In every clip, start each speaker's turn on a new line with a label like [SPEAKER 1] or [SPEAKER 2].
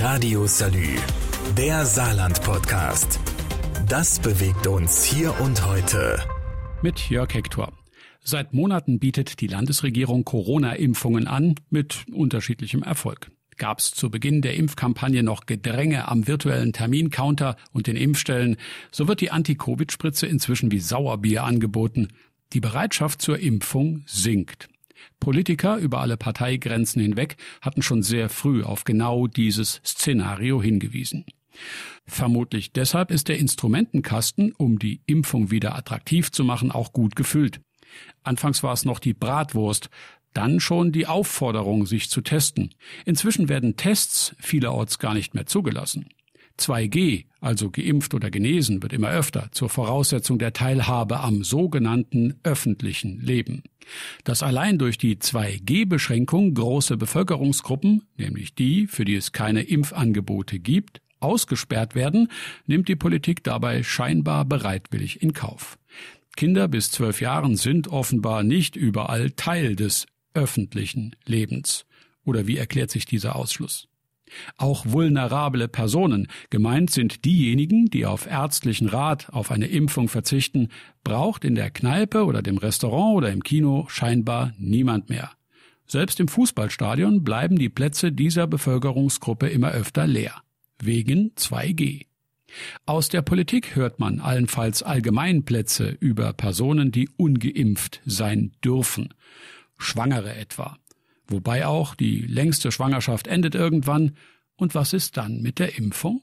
[SPEAKER 1] Radio Salü, der Saarland-Podcast. Das bewegt uns hier und heute.
[SPEAKER 2] Mit Jörg Hector. Seit Monaten bietet die Landesregierung Corona-Impfungen an, mit unterschiedlichem Erfolg. Gab es zu Beginn der Impfkampagne noch Gedränge am virtuellen Termincounter und den Impfstellen, so wird die Anti-Covid-Spritze inzwischen wie Sauerbier angeboten. Die Bereitschaft zur Impfung sinkt. Politiker über alle Parteigrenzen hinweg hatten schon sehr früh auf genau dieses Szenario hingewiesen. Vermutlich deshalb ist der Instrumentenkasten, um die Impfung wieder attraktiv zu machen, auch gut gefüllt. Anfangs war es noch die Bratwurst, dann schon die Aufforderung, sich zu testen. Inzwischen werden Tests vielerorts gar nicht mehr zugelassen. 2G, also geimpft oder genesen, wird immer öfter zur Voraussetzung der Teilhabe am sogenannten öffentlichen Leben. Dass allein durch die 2G-Beschränkung große Bevölkerungsgruppen, nämlich die, für die es keine Impfangebote gibt, ausgesperrt werden, nimmt die Politik dabei scheinbar bereitwillig in Kauf. Kinder bis zwölf Jahren sind offenbar nicht überall Teil des öffentlichen Lebens. Oder wie erklärt sich dieser Ausschluss? Auch vulnerable Personen, gemeint sind diejenigen, die auf ärztlichen Rat auf eine Impfung verzichten, braucht in der Kneipe oder dem Restaurant oder im Kino scheinbar niemand mehr. Selbst im Fußballstadion bleiben die Plätze dieser Bevölkerungsgruppe immer öfter leer. Wegen 2G. Aus der Politik hört man allenfalls Allgemeinplätze über Personen, die ungeimpft sein dürfen. Schwangere etwa. Wobei auch die längste Schwangerschaft endet irgendwann. Und was ist dann mit der Impfung?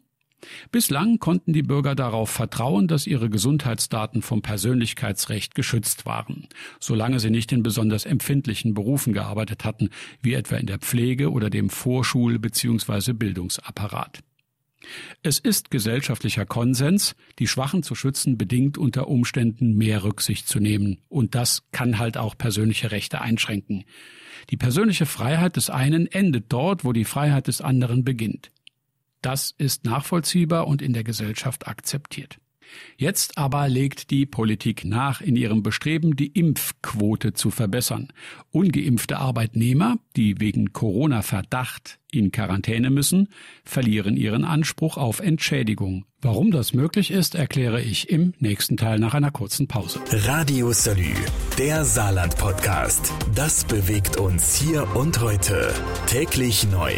[SPEAKER 2] Bislang konnten die Bürger darauf vertrauen, dass ihre Gesundheitsdaten vom Persönlichkeitsrecht geschützt waren, solange sie nicht in besonders empfindlichen Berufen gearbeitet hatten, wie etwa in der Pflege oder dem Vorschul- bzw. Bildungsapparat. Es ist gesellschaftlicher Konsens, die Schwachen zu schützen bedingt unter Umständen mehr Rücksicht zu nehmen, und das kann halt auch persönliche Rechte einschränken. Die persönliche Freiheit des einen endet dort, wo die Freiheit des anderen beginnt. Das ist nachvollziehbar und in der Gesellschaft akzeptiert. Jetzt aber legt die Politik nach in ihrem Bestreben, die Impfquote zu verbessern. Ungeimpfte Arbeitnehmer, die wegen Corona-Verdacht in Quarantäne müssen, verlieren ihren Anspruch auf Entschädigung. Warum das möglich ist, erkläre ich im nächsten Teil nach einer kurzen Pause.
[SPEAKER 1] Radio Salü, der Saarland-Podcast. Das bewegt uns hier und heute. Täglich neu.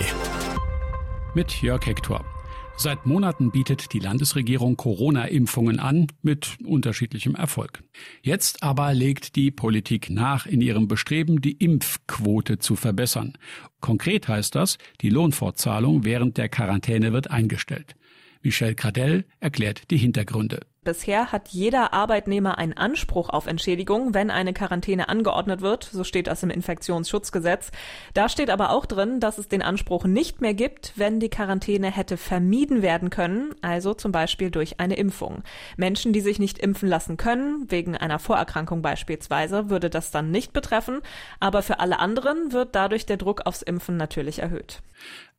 [SPEAKER 2] Mit Jörg Hector. Seit Monaten bietet die Landesregierung Corona-Impfungen an, mit unterschiedlichem Erfolg. Jetzt aber legt die Politik nach in ihrem Bestreben, die Impfquote zu verbessern. Konkret heißt das, die Lohnfortzahlung während der Quarantäne wird eingestellt. Michel Cradell erklärt die Hintergründe.
[SPEAKER 3] Bisher hat jeder Arbeitnehmer einen Anspruch auf Entschädigung, wenn eine Quarantäne angeordnet wird. So steht das im Infektionsschutzgesetz. Da steht aber auch drin, dass es den Anspruch nicht mehr gibt, wenn die Quarantäne hätte vermieden werden können, also zum Beispiel durch eine Impfung. Menschen, die sich nicht impfen lassen können, wegen einer Vorerkrankung beispielsweise, würde das dann nicht betreffen. Aber für alle anderen wird dadurch der Druck aufs Impfen natürlich erhöht.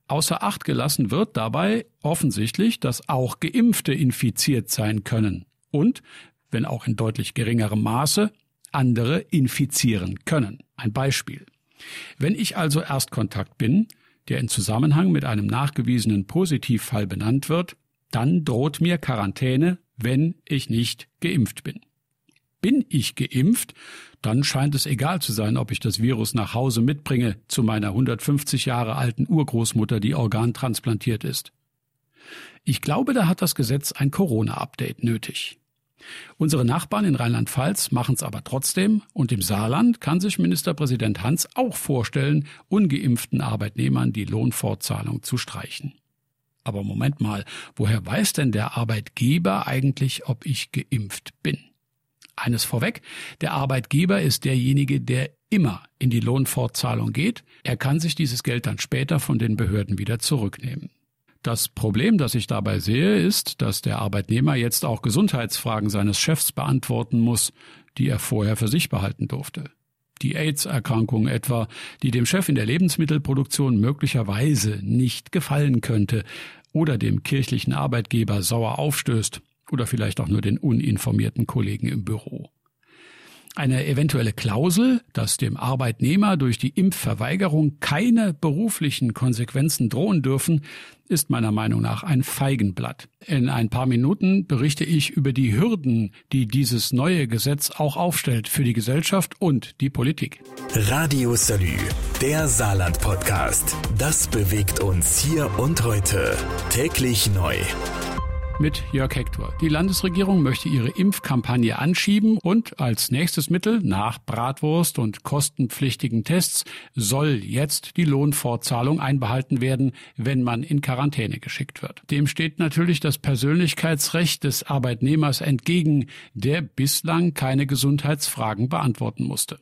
[SPEAKER 2] Außer Acht gelassen wird dabei offensichtlich, dass auch Geimpfte infiziert sein können und, wenn auch in deutlich geringerem Maße, andere infizieren können. Ein Beispiel. Wenn ich also Erstkontakt bin, der in Zusammenhang mit einem nachgewiesenen Positivfall benannt wird, dann droht mir Quarantäne, wenn ich nicht geimpft bin. Bin ich geimpft, dann scheint es egal zu sein, ob ich das Virus nach Hause mitbringe zu meiner 150 Jahre alten Urgroßmutter, die organtransplantiert ist. Ich glaube, da hat das Gesetz ein Corona-Update nötig. Unsere Nachbarn in Rheinland-Pfalz machen es aber trotzdem und im Saarland kann sich Ministerpräsident Hans auch vorstellen, ungeimpften Arbeitnehmern die Lohnfortzahlung zu streichen. Aber Moment mal, woher weiß denn der Arbeitgeber eigentlich, ob ich geimpft bin? Eines vorweg, der Arbeitgeber ist derjenige, der immer in die Lohnfortzahlung geht. Er kann sich dieses Geld dann später von den Behörden wieder zurücknehmen. Das Problem, das ich dabei sehe, ist, dass der Arbeitnehmer jetzt auch Gesundheitsfragen seines Chefs beantworten muss, die er vorher für sich behalten durfte. Die AIDS-Erkrankung etwa, die dem Chef in der Lebensmittelproduktion möglicherweise nicht gefallen könnte oder dem kirchlichen Arbeitgeber sauer aufstößt oder vielleicht auch nur den uninformierten Kollegen im Büro. Eine eventuelle Klausel, dass dem Arbeitnehmer durch die Impfverweigerung keine beruflichen Konsequenzen drohen dürfen, ist meiner Meinung nach ein Feigenblatt. In ein paar Minuten berichte ich über die Hürden, die dieses neue Gesetz auch aufstellt für die Gesellschaft und die Politik.
[SPEAKER 1] Radio Salü, der Saarland-Podcast. Das bewegt uns hier und heute. Täglich neu
[SPEAKER 2] mit Jörg Hector. Die Landesregierung möchte ihre Impfkampagne anschieben und als nächstes Mittel nach Bratwurst und kostenpflichtigen Tests soll jetzt die Lohnfortzahlung einbehalten werden, wenn man in Quarantäne geschickt wird. Dem steht natürlich das Persönlichkeitsrecht des Arbeitnehmers entgegen, der bislang keine Gesundheitsfragen beantworten musste.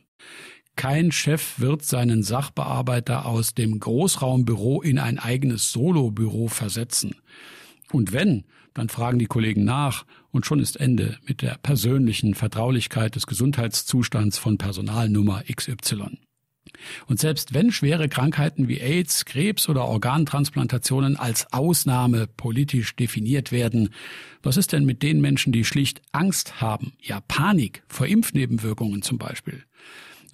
[SPEAKER 2] Kein Chef wird seinen Sachbearbeiter aus dem Großraumbüro in ein eigenes Solobüro versetzen. Und wenn, dann fragen die Kollegen nach und schon ist Ende mit der persönlichen Vertraulichkeit des Gesundheitszustands von Personalnummer XY. Und selbst wenn schwere Krankheiten wie AIDS, Krebs oder Organtransplantationen als Ausnahme politisch definiert werden, was ist denn mit den Menschen, die schlicht Angst haben, ja Panik vor Impfnebenwirkungen zum Beispiel?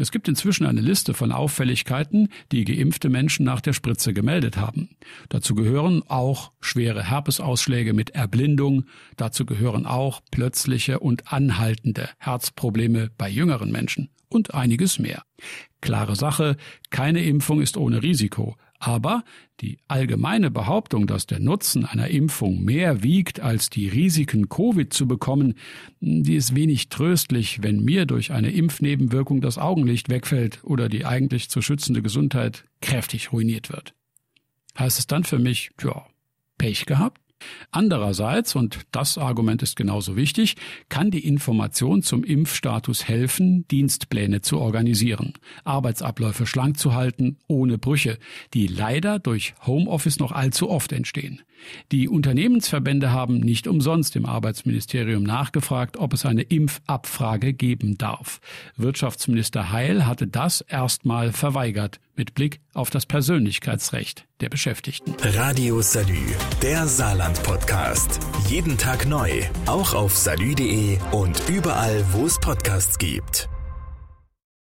[SPEAKER 2] Es gibt inzwischen eine Liste von Auffälligkeiten, die geimpfte Menschen nach der Spritze gemeldet haben. Dazu gehören auch schwere Herpesausschläge mit Erblindung, dazu gehören auch plötzliche und anhaltende Herzprobleme bei jüngeren Menschen und einiges mehr. Klare Sache, keine Impfung ist ohne Risiko, aber die allgemeine Behauptung, dass der Nutzen einer Impfung mehr wiegt als die Risiken, Covid zu bekommen, die ist wenig tröstlich, wenn mir durch eine Impfnebenwirkung das Augenlicht wegfällt oder die eigentlich zu schützende Gesundheit kräftig ruiniert wird. Heißt es dann für mich, ja, Pech gehabt? Andererseits, und das Argument ist genauso wichtig, kann die Information zum Impfstatus helfen, Dienstpläne zu organisieren, Arbeitsabläufe schlank zu halten, ohne Brüche, die leider durch Homeoffice noch allzu oft entstehen. Die Unternehmensverbände haben nicht umsonst im Arbeitsministerium nachgefragt, ob es eine Impfabfrage geben darf. Wirtschaftsminister Heil hatte das erstmal verweigert mit Blick auf das Persönlichkeitsrecht der Beschäftigten.
[SPEAKER 1] Radio Salü, der Saarland Podcast. Jeden Tag neu, auch auf salü.de und überall, wo es Podcasts gibt.